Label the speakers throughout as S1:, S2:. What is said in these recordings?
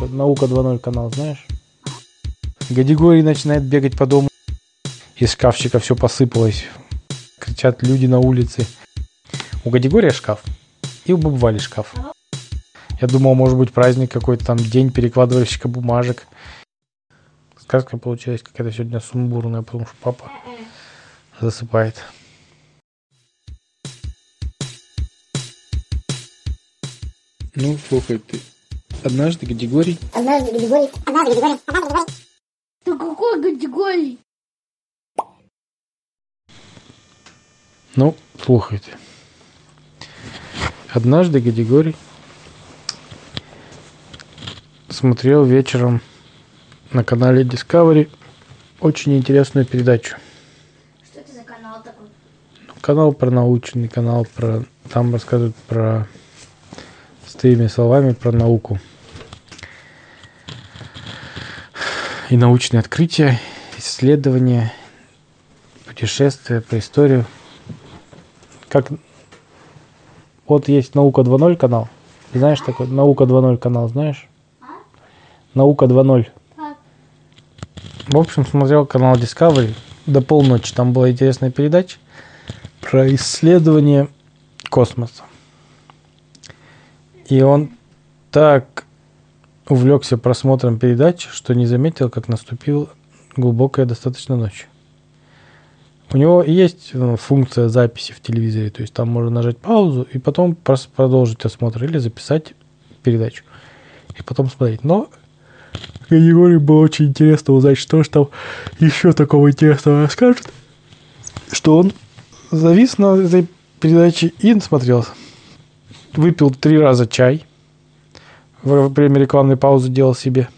S1: Наука 2.0 канал, знаешь? Гадигорий начинает бегать по дому. Из шкафчика все посыпалось. Кричат люди на улице. У Гадигория шкаф. И у Бабвали шкаф. Я думал, может быть, праздник какой-то там, день перекладывальщика бумажек. Сказка получилась какая-то сегодня сумбурная, потому что папа засыпает. Ну, слухай, ты однажды Гадигорий...
S2: Однажды Гадигорий... Однажды Гадигорий... Однажды Гадигорий...
S3: Ты какой категории?
S1: Ну, слухайте. Однажды Гадигорий смотрел вечером на канале Discovery очень интересную передачу.
S3: Что это за канал такой?
S1: Канал про научный, канал про... Там рассказывают про... С твоими словами про науку. И научные открытия, исследования, путешествия по историю. Как... Вот есть «Наука 2.0» канал. Знаешь такой «Наука 2.0» канал, знаешь? «Наука 2.0».
S3: Так.
S1: В общем, смотрел канал Discovery до полночи. Там была интересная передача про исследование космоса. И он так увлекся просмотром передачи, что не заметил, как наступила глубокая достаточно ночь. У него есть э, функция записи в телевизоре, то есть там можно нажать паузу и потом продолжить осмотр или записать передачу и потом смотреть. Но Егору было очень интересно узнать, что же там еще такого интересного расскажет, что он завис на этой передаче и смотрел. Выпил три раза чай. Во время рекламной паузы делал себе.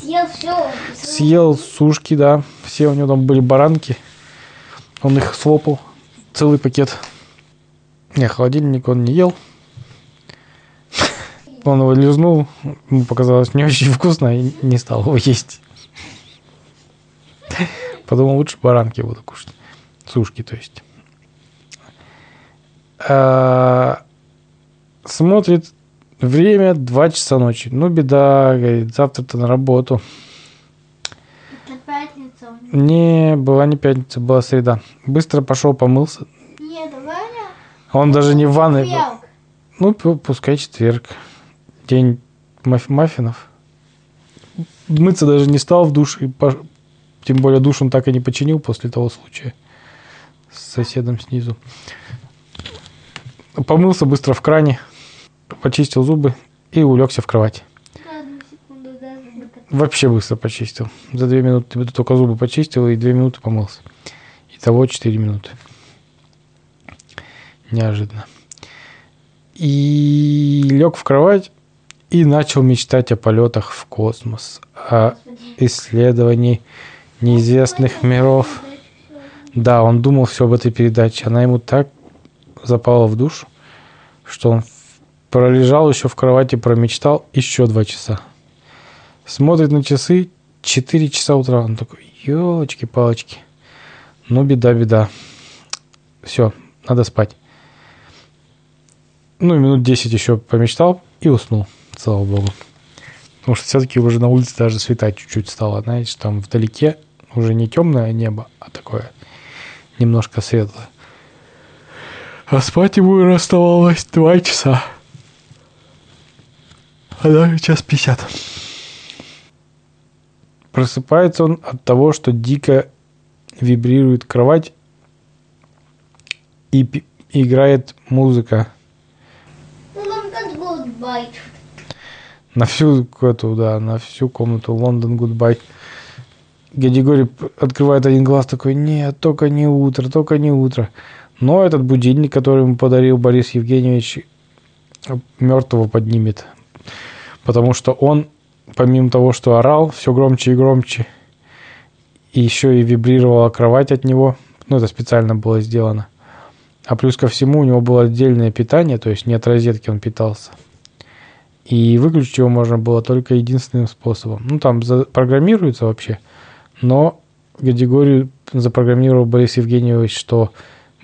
S3: Съел все.
S1: Съел сушки, да. Все у него там были баранки. Он их слопал. Целый пакет. Не, холодильник он не ел. Он его лизнул. Ему показалось не очень вкусно и не стал его есть. Подумал, лучше баранки буду кушать. Сушки, то есть. А, Смотрит время 2 часа ночи. Ну, беда, говорит, завтра-то на работу.
S3: Это пятница. у него.
S1: Не, была не пятница, была среда. Быстро пошел, помылся.
S3: Нет, Ваня.
S1: Он даже не в ванной был. Ну, пу- пускай четверг. День маф- маффинов. Мыться даже не стал в душ. И пош- Тем более душ он так и не починил после того случая. С соседом снизу. Помылся быстро в кране. Почистил зубы и улегся в кровать. Вообще быстро почистил. За две минуты только зубы почистил и две минуты помылся. Итого четыре минуты. Неожиданно. И лег в кровать и начал мечтать о полетах в космос, о исследовании неизвестных миров. Да, он думал все об этой передаче. Она ему так запала в душу, что он пролежал еще в кровати, промечтал еще два часа. Смотрит на часы, 4 часа утра. Он такой, елочки-палочки. Ну, беда, беда. Все, надо спать. Ну, и минут 10 еще помечтал и уснул, слава богу. Потому что все-таки уже на улице даже светать чуть-чуть стало. Знаете, там вдалеке уже не темное небо, а такое немножко светлое. А спать ему оставалось 2 часа. А даже час 50. Просыпается он от того, что дико вибрирует кровать и играет музыка на всю эту, да, на всю комнату London Goodbye. Гадигорий открывает один глаз такой, нет, только не утро, только не утро. Но этот будильник, который ему подарил Борис Евгеньевич, мертвого поднимет. Потому что он, помимо того, что орал все громче и громче, и еще и вибрировала кровать от него, ну, это специально было сделано. А плюс ко всему у него было отдельное питание, то есть не от розетки он питался. И выключить его можно было только единственным способом. Ну, там запрограммируется вообще, но Гадигорию запрограммировал Борис Евгеньевич, что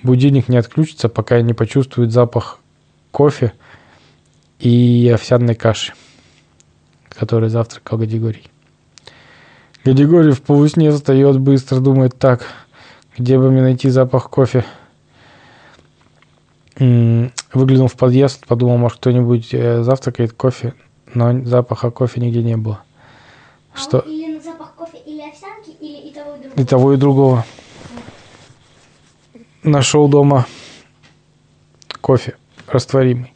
S1: будильник не отключится, пока не почувствует запах кофе и овсяной каши. который завтракал Гадигорий. Гадигорий в полусне встает быстро, думает, так, где бы мне найти запах кофе? Выглянул в подъезд, подумал, может, кто-нибудь э, завтракает кофе, но запаха кофе нигде не было.
S3: А
S1: Что?
S3: Или на запах кофе, или овсянки, или и того, и другого.
S1: И того, и другого. Нашел дома кофе растворимый.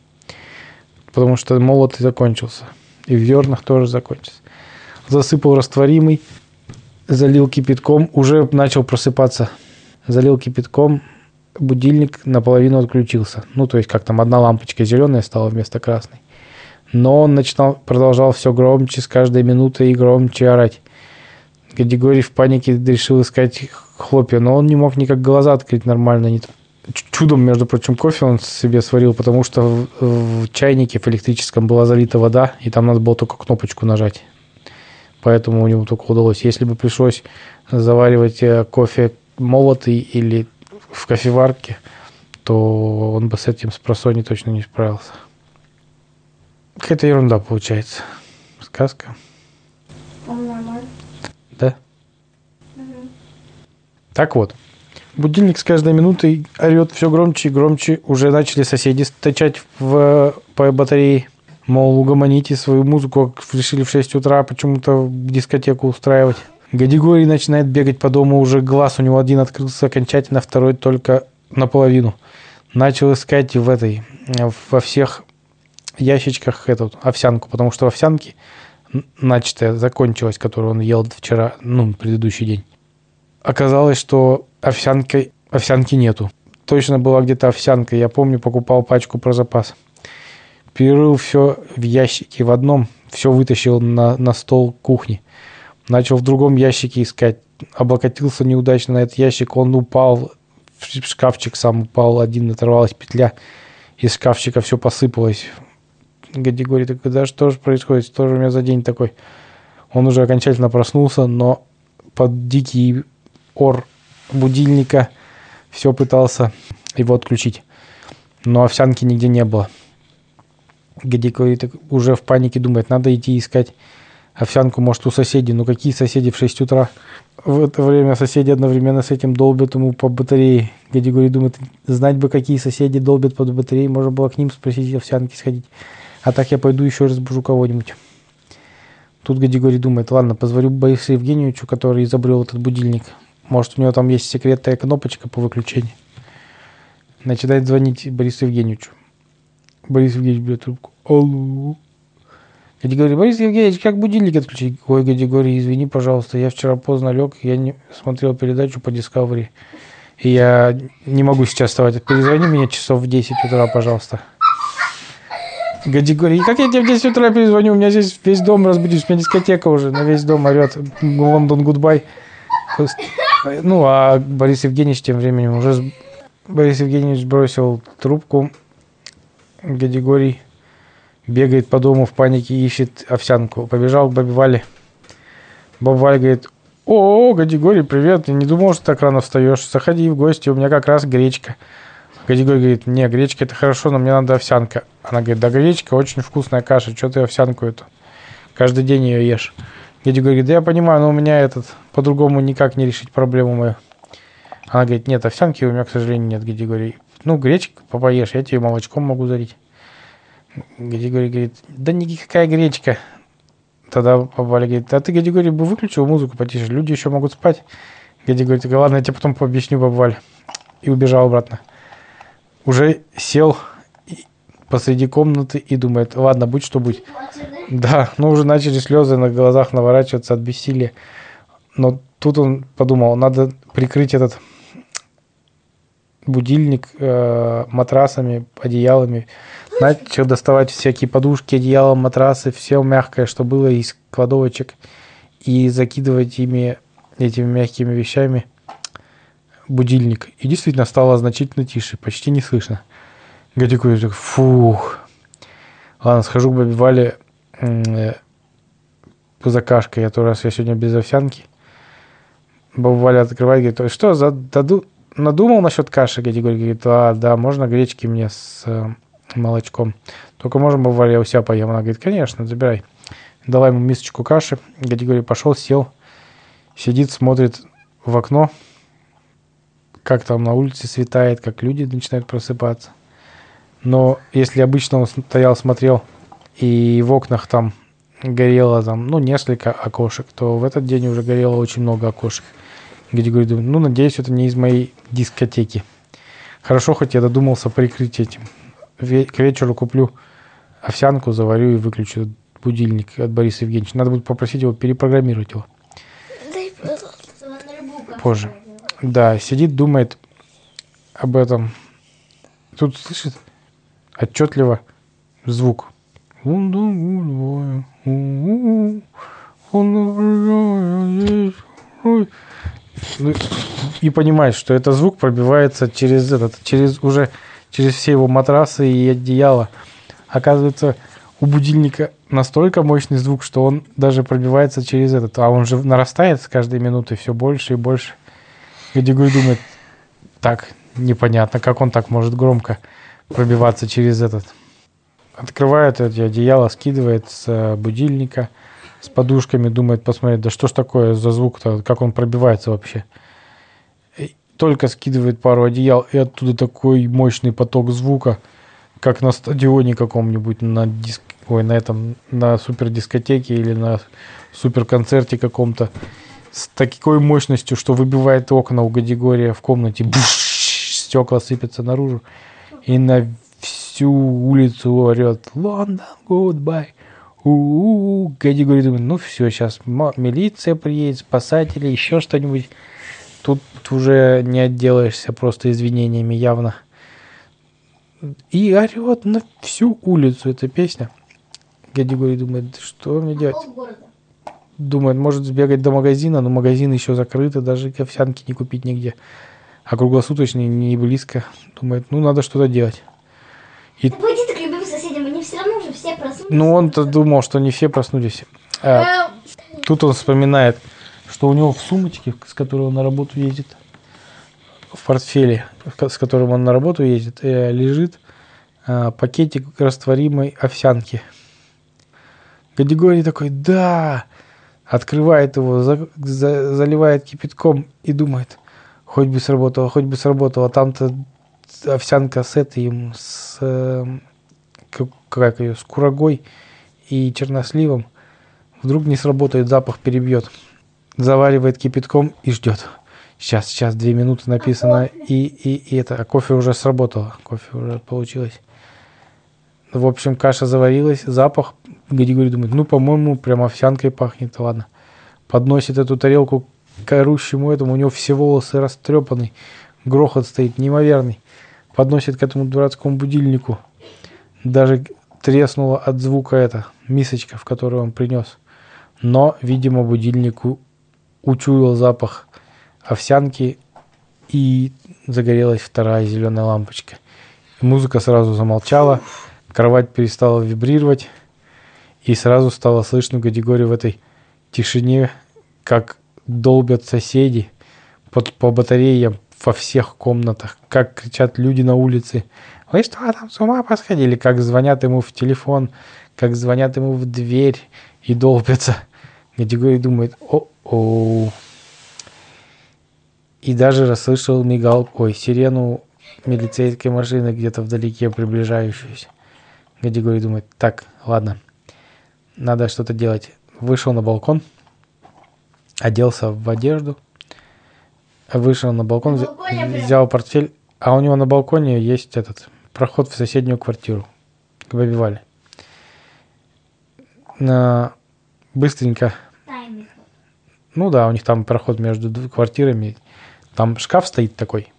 S1: Потому что молотый закончился. И в зернах тоже закончился. Засыпал растворимый, залил кипятком, уже начал просыпаться. Залил кипятком, будильник наполовину отключился. Ну, то есть, как там одна лампочка зеленая стала вместо красной. Но он начинал, продолжал все громче, с каждой минутой и громче орать. Гадигорий в панике решил искать хлопья, но он не мог никак глаза открыть нормально. Не... Ч- Чудом, между прочим, кофе он себе сварил, потому что в, в чайнике в электрическом была залита вода, и там надо было только кнопочку нажать. Поэтому у него только удалось. Если бы пришлось заваривать э, кофе молотый или в кофеварке, то он бы с этим с просони точно не справился. Какая-то ерунда получается. Сказка,
S3: По-моему, нормально.
S1: да? Так вот, будильник с каждой минутой орет все громче и громче. Уже начали соседи стачать в, по батарее. Мол, угомоните свою музыку, решили в 6 утра почему-то дискотеку устраивать. Гадигорий начинает бегать по дому, уже глаз у него один открылся окончательно, второй только наполовину. Начал искать в этой, во всех ящичках эту овсянку, потому что н- начатая закончилась, которую он ел вчера, ну, предыдущий день. Оказалось, что овсянки, овсянки нету. Точно была где-то овсянка. Я помню, покупал пачку про запас. Перерыл все в ящике в одном, все вытащил на, на стол кухни. Начал в другом ящике искать. Облокотился неудачно на этот ящик, он упал, в шкафчик сам упал, один оторвалась петля. Из шкафчика все посыпалось. Гадигорий такой, да что же происходит, что же у меня за день такой? Он уже окончательно проснулся, но под дикий ор будильника все пытался его отключить. Но овсянки нигде не было. Так уже в панике думает, надо идти искать овсянку, может, у соседей. Ну, какие соседи в 6 утра? В это время соседи одновременно с этим долбят ему по батарее. Гадигорий думает, знать бы, какие соседи долбят под батареей, можно было к ним спросить овсянки сходить. А так я пойду еще разбужу кого-нибудь. Тут Гадигорий думает, ладно, позвоню Борису Евгеньевичу, который изобрел этот будильник. Может, у него там есть секретная кнопочка по выключению. Начинает звонить Борису Евгеньевичу. Борис Евгеньевич берет трубку. Алло. Гадигорий, Борис Евгеньевич, как будильник отключить? Ой, Гадигорий, извини, пожалуйста, я вчера поздно лег, я не смотрел передачу по Discovery. И я не могу сейчас вставать. Перезвони мне часов в 10 утра, пожалуйста. Гадигорий, как я тебе в 10 утра перезвоню? У меня здесь весь дом разбудишь. У меня дискотека уже на весь дом орет. London Goodbye. Ну, а Борис Евгеньевич тем временем уже... Борис Евгеньевич бросил трубку. Гадигорий бегает по дому в панике, ищет овсянку. Побежал к бабе Вале. Баба Валя говорит, о, Гадигорий, привет, я не думал, что так рано встаешь. Заходи в гости, у меня как раз гречка. Гадигорий говорит, не, гречка это хорошо, но мне надо овсянка. Она говорит, да гречка очень вкусная каша, что ты овсянку эту? Каждый день ее ешь. Гадигорий говорит, да я понимаю, но у меня этот, по-другому никак не решить проблему мою. Она говорит, нет, овсянки у меня, к сожалению, нет, Гадигорий. Ну, гречка попоешь, я тебе молочком могу залить. Гадигорий говорит, да никакая гречка. Тогда Валя говорит, да ты, Гадигорий, бы выключил музыку потише, люди еще могут спать. Гадигорий такой, ладно, я тебе потом пообъясню, баба. И убежал обратно. Уже сел посреди комнаты и думает, ладно, будь что будь.
S3: Да,
S1: ну уже начали слезы на глазах наворачиваться от бессилия. Но тут он подумал, надо прикрыть этот будильник э, матрасами, одеялами. Начал доставать всякие подушки, одеяла, матрасы, все мягкое, что было из кладовочек. И закидывать ими, этими мягкими вещами будильник. И действительно стало значительно тише, почти не слышно. Гадюку так, фух. Ладно, схожу к бабе Вале э, за кашкой, а то раз я сегодня без овсянки. Баба Валя открывает, говорит, «Ой, что, за, даду, надумал насчет каши? Гадигорий говорит, а, да, можно гречки мне с э, молочком. Только можем, баба Валя, я у себя поем? Она говорит, конечно, забирай. Дала ему мисочку каши. Гадигорий пошел, сел, сидит, смотрит в окно, как там на улице светает, как люди начинают просыпаться. Но если обычно он стоял, смотрел, и в окнах там горело там, ну, несколько окошек, то в этот день уже горело очень много окошек. Григорий думает, ну, надеюсь, это не из моей дискотеки. Хорошо, хоть я додумался прикрыть этим. Ве- К вечеру куплю овсянку, заварю и выключу будильник от Бориса Евгеньевича. Надо будет попросить его перепрограммировать его
S3: Дай,
S1: позже. Да, сидит, думает об этом. Тут слышит отчетливо звук. Ну, И понимает, что этот звук пробивается через этот, через уже через все его матрасы и одеяло. Оказывается, у будильника настолько мощный звук, что он даже пробивается через этот, а он же нарастает с каждой минутой все больше и больше. Гадигорий думает, так, непонятно, как он так может громко пробиваться через этот. Открывает эти одеяло, скидывает с э, будильника, с подушками, думает посмотреть, да что ж такое за звук-то, как он пробивается вообще. И только скидывает пару одеял, и оттуда такой мощный поток звука, как на стадионе каком-нибудь, на диск, ой, на этом, на супердискотеке или на суперконцерте каком-то с такой мощностью, что выбивает окна у Гадигория в комнате. Буш, стекла сыпятся наружу. И на всю улицу орет «Лондон, goodbye». У-у-у. Гадигорий думает, ну все, сейчас милиция приедет, спасатели, еще что-нибудь. Тут уже не отделаешься просто извинениями явно. И орет на всю улицу эта песня. Гадигорий думает, что мне делать? Думает, может сбегать до магазина, но магазин еще закрыты, даже овсянки не купить нигде. А круглосуточный не близко. Думает, ну надо что-то делать.
S3: Да пойди ты к любым соседям, они все равно уже все проснулись.
S1: Ну он-то думал, что не все проснулись. А
S3: Э,
S1: тут он вспоминает, что у него в сумочке, с которой он на работу ездит, в портфеле, с которым он на работу ездит, э, лежит а, пакетик растворимой овсянки. Гадигорий такой, да, открывает его, за- за- заливает кипятком и думает, хоть бы сработало, хоть бы сработало. Там-то овсянка с этим, с, э, как, как ее, с курагой и черносливом. Вдруг не сработает, запах перебьет. Заваривает кипятком и ждет. Сейчас, сейчас, две минуты написано, и, и, и это, а кофе уже сработало, кофе уже получилось. В общем, каша заварилась, запах. Гадигорий думает, ну, по-моему, прям овсянкой пахнет, ладно. Подносит эту тарелку к орущему этому, у него все волосы растрепаны, грохот стоит неимоверный. Подносит к этому дурацкому будильнику. Даже треснула от звука эта мисочка, в которую он принес. Но, видимо, будильнику учуял запах овсянки и загорелась вторая зеленая лампочка. Музыка сразу замолчала, кровать перестала вибрировать, и сразу стало слышно Гадигорию в этой тишине, как долбят соседи под, по батареям во всех комнатах, как кричат люди на улице. Вы что там с ума посходили? Как звонят ему в телефон, как звонят ему в дверь и долбятся. Гадигорий думает, о-о. И даже расслышал мигал, ой, сирену милицейской машины где-то вдалеке приближающуюся. Гадигорий думает, так, ладно, надо что-то делать. Вышел на балкон, оделся в одежду, вышел на балкон,
S3: На балконе
S1: взял портфель, а у него на балконе есть этот проход в соседнюю квартиру к бабе Вале. На- Быстренько ну да, у них там проход между квартирами. Там шкаф стоит такой.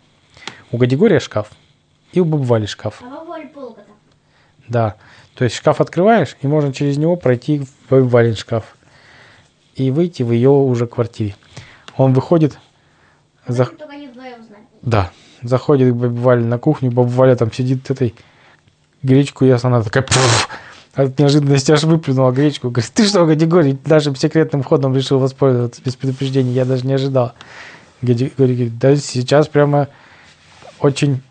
S1: У Гадигория шкаф и у Бабвали шкаф.
S3: А бабуль полка там.
S1: Да. То есть шкаф открываешь, и можно через него пройти в Бабвалин шкаф. И выйти в ее уже квартире. Он выходит, за- да, заходит к Бабе Вале на кухню, Баба Валя там сидит этой гречку ест, она такая «Пф!» от неожиданности аж выплюнула гречку. Говорит, ты что, Гадигорий, нашим секретным ходом решил воспользоваться без предупреждения, я даже не ожидал. Гадигорий говорит, да сейчас прямо очень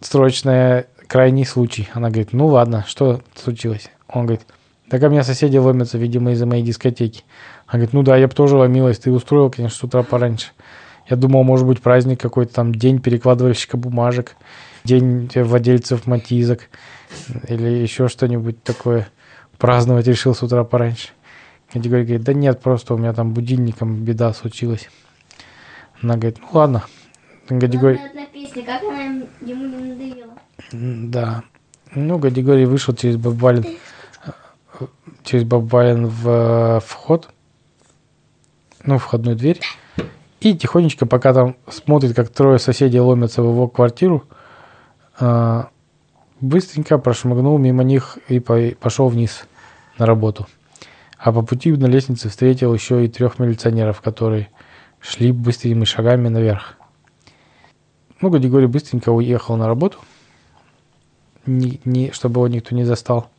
S1: срочный крайний случай. Она говорит, ну ладно, что случилось? Он говорит, Так у меня соседи ломятся, видимо, из-за моей дискотеки. Она говорит, ну да, я бы тоже ломилась, ты устроил, конечно, с утра пораньше. Я думал, может быть, праздник какой-то там, день перекладывальщика бумажек, день владельцев матизок или еще что-нибудь такое. Праздновать решил с утра пораньше. Гадигорий говорит, да нет, просто у меня там будильником беда случилась. Она говорит, ну ладно. Гадигорий,
S3: одна песня, как она ему не надоела.
S1: Да. Ну, Гадигорий вышел через Бабалин, э, через Бабалин в э, вход, ну, входную дверь, и тихонечко, пока там смотрит, как трое соседей ломятся в его квартиру, э, быстренько прошмыгнул мимо них и по- пошел вниз на работу. А по пути на лестнице встретил еще и трех милиционеров, которые шли быстрыми шагами наверх. Ну, Гадигорий быстренько уехал на работу, не- чтобы его никто не застал.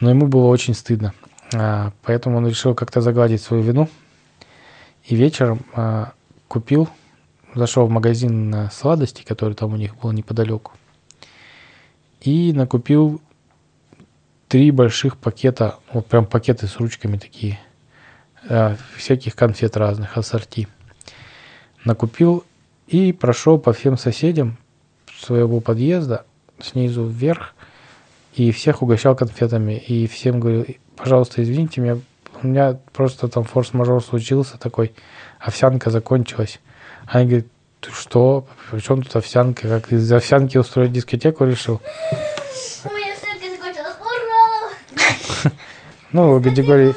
S1: Но ему было очень стыдно. А, поэтому он решил как-то загладить свою вину. И вечером а, купил, зашел в магазин сладостей, который там у них был неподалеку. И накупил три больших пакета, вот прям пакеты с ручками такие, а, всяких конфет разных, ассорти. Накупил и прошел по всем соседям своего подъезда снизу вверх и всех угощал конфетами. И всем говорил, пожалуйста, извините меня, у меня просто там форс-мажор случился такой, овсянка закончилась. Они говорят, ты что, при чем тут овсянка? Как из овсянки устроить дискотеку решил? Ну, Гадигорий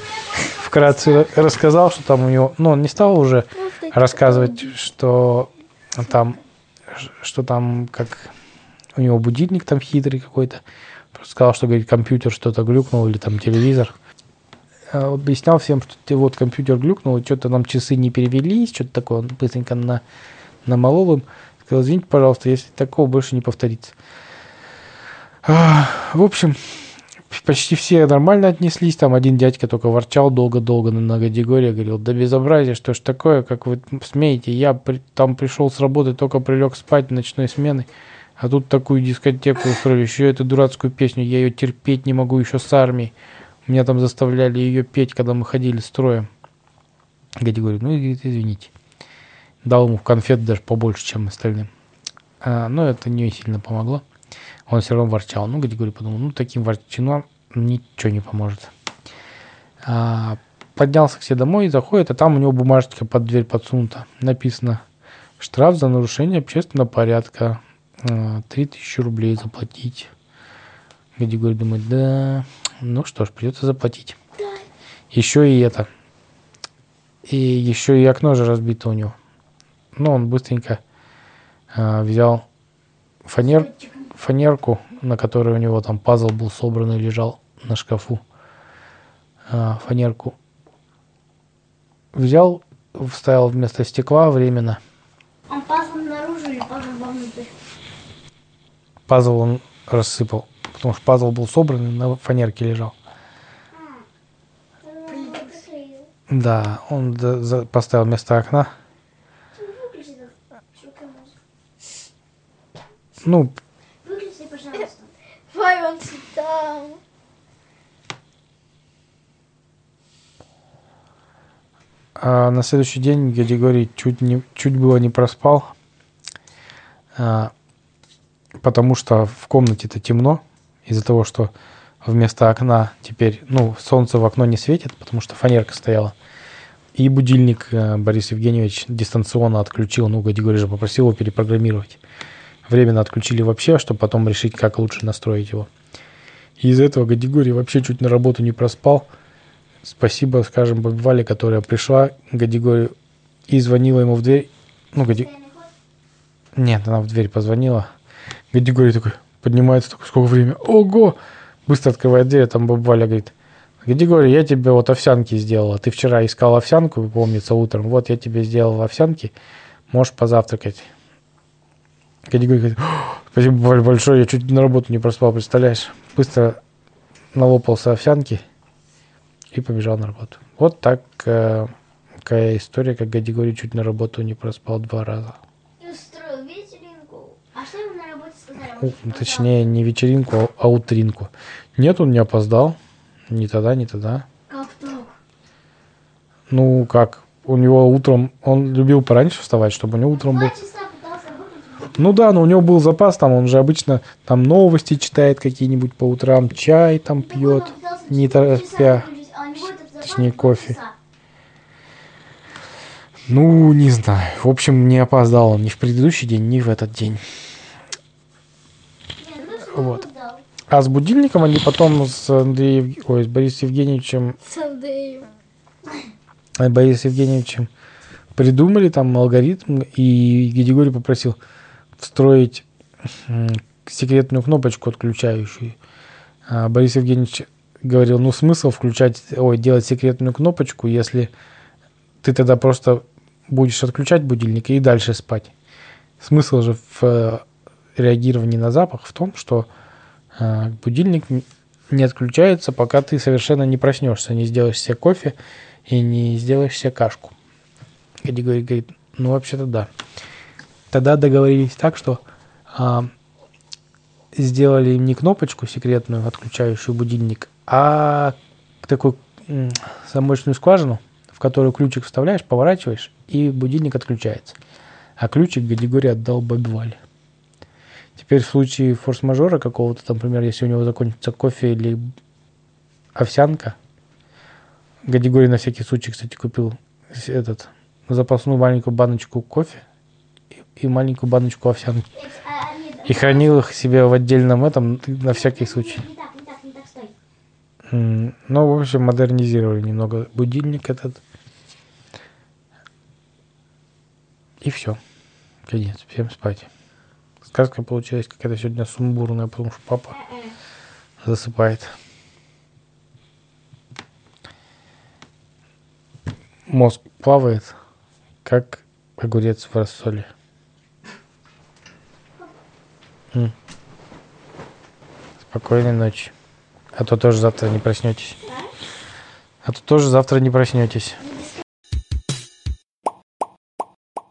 S1: вкратце рассказал, что там у него... Ну, он не стал уже рассказывать, что там, что там как у него будильник там хитрый какой-то. Сказал, что, говорит, компьютер что-то глюкнул или там телевизор. А Объяснял всем, что вот компьютер глюкнул, что-то нам часы не перевелись, что-то такое. Он быстренько на, намолол им. Сказал, извините, пожалуйста, если такого больше не повторится. А, В общем, почти все нормально отнеслись. Там один дядька только ворчал долго-долго на Гадигория. Говорил, да безобразие, что ж такое, как вы смеете. Я при- там пришел с работы, только прилег спать ночной смены. А тут такую дискотеку устроили. Еще эту дурацкую песню. Я ее терпеть не могу еще с армией. Меня там заставляли ее петь, когда мы ходили строем. Гади говорит, ну, извините. Дал ему конфет даже побольше, чем остальным. А, но это не сильно помогло. Он все равно ворчал. Ну, Гади говорит, подумал, ну, таким ворчунам ничего не поможет. А, поднялся к себе домой и заходит, а там у него бумажечка под дверь подсунута. Написано, штраф за нарушение общественного порядка. А, 3000 рублей заплатить. Гадигорий думает, да, ну что ж, придется заплатить. Еще и это. И еще и окно же разбито у него. Ну, он быстренько а, взял фанер, фанерку, на которой у него там пазл был собран и лежал на шкафу. А, фанерку взял, вставил вместо стекла временно.
S3: Он пазл наружу или пазл вовнутрь?
S1: Пазл он рассыпал, потому что пазл был собран и на фанерке лежал. Да, он поставил вместо окна. Ну,
S3: Выключи, пожалуйста.
S4: Вай, он там.
S1: А на следующий день Григорий чуть, не, чуть было не проспал, а, потому что в комнате-то темно, из-за того, что вместо окна теперь, ну, солнце в окно не светит, потому что фанерка стояла. И будильник э, Борис Евгеньевич дистанционно отключил, ну, Григорий же попросил его перепрограммировать. Временно отключили вообще, чтобы потом решить, как лучше настроить его. И из-за этого Гадигорий вообще чуть на работу не проспал. Спасибо, скажем, Бабе Вале, которая пришла к Гадигорию и звонила ему в дверь. Ну, Гади... Нет, она в дверь позвонила. Гадигорий такой поднимается, такой, сколько времени? Ого! Быстро открывает дверь, там Баба Валя говорит, Гадигорий, я тебе вот овсянки сделала. Ты вчера искал овсянку, помнится, утром. Вот я тебе сделала овсянки. Можешь позавтракать. Гадигорий говорит, «О, спасибо Валь, большое, я чуть на работу не проспал, представляешь? Быстро налопался овсянки и побежал на работу. Вот так такая история, как Гадигорий чуть на работу не проспал два раза.
S3: И устроил вечеринку. А что ему на работе сказали? Он
S1: Ну,
S3: опоздал.
S1: Точнее, не вечеринку, а утринку. Нет, он не опоздал. Ни тогда, ни тогда.
S3: Как так?
S1: Ну, как? У него утром... Он любил пораньше вставать, чтобы у него утром был... Ну да, но у него был запас, там он же обычно там новости читает какие-нибудь по утрам, чай там
S3: Так
S1: пьет, не торопя.
S3: а
S1: точнее, кофе. Ну, не знаю. В общем, не опоздал он ни в предыдущий день, ни в этот день. Вот. А с будильником они потом с Андреем, ой, с Борисом Евгеньевичем,
S4: С Андреем.
S1: э, Борисом Евгеньевичем придумали там алгоритм, и Григорий попросил встроить секретную кнопочку отключающую. А Борис Евгеньевич говорил, ну смысл включать, ой, делать секретную кнопочку, если ты тогда просто будешь отключать будильник и дальше спать. Смысл же в реагировании на запах в том, что э, будильник не отключается, пока ты совершенно не проснешься, не сделаешь себе кофе и не сделаешь себе кашку. Григорий говорит, ну вообще-то да. Тогда договорились так, что а, сделали им не кнопочку секретную, отключающую будильник, а такую м, замочную скважину, в которую ключик вставляешь, поворачиваешь, и будильник отключается. А ключик Григорий отдал бабе Вале. Теперь в случае форс-мажора какого-то, там, например, если у него закончится кофе или овсянка, Григорий на всякий случай, кстати, купил этот запасную маленькую баночку кофе и, маленькую баночку овсянки. И хранил их себе в отдельном этом на всякий случай. Ну, в общем, модернизировали немного будильник этот. И все. Конец. Всем спать. Сказка получилась какая-то сегодня сумбурная, потому что папа засыпает. Мозг плавает, как огурец в рассоле. Спокойной ночи. А то тоже завтра не проснетесь. А то тоже завтра не проснетесь.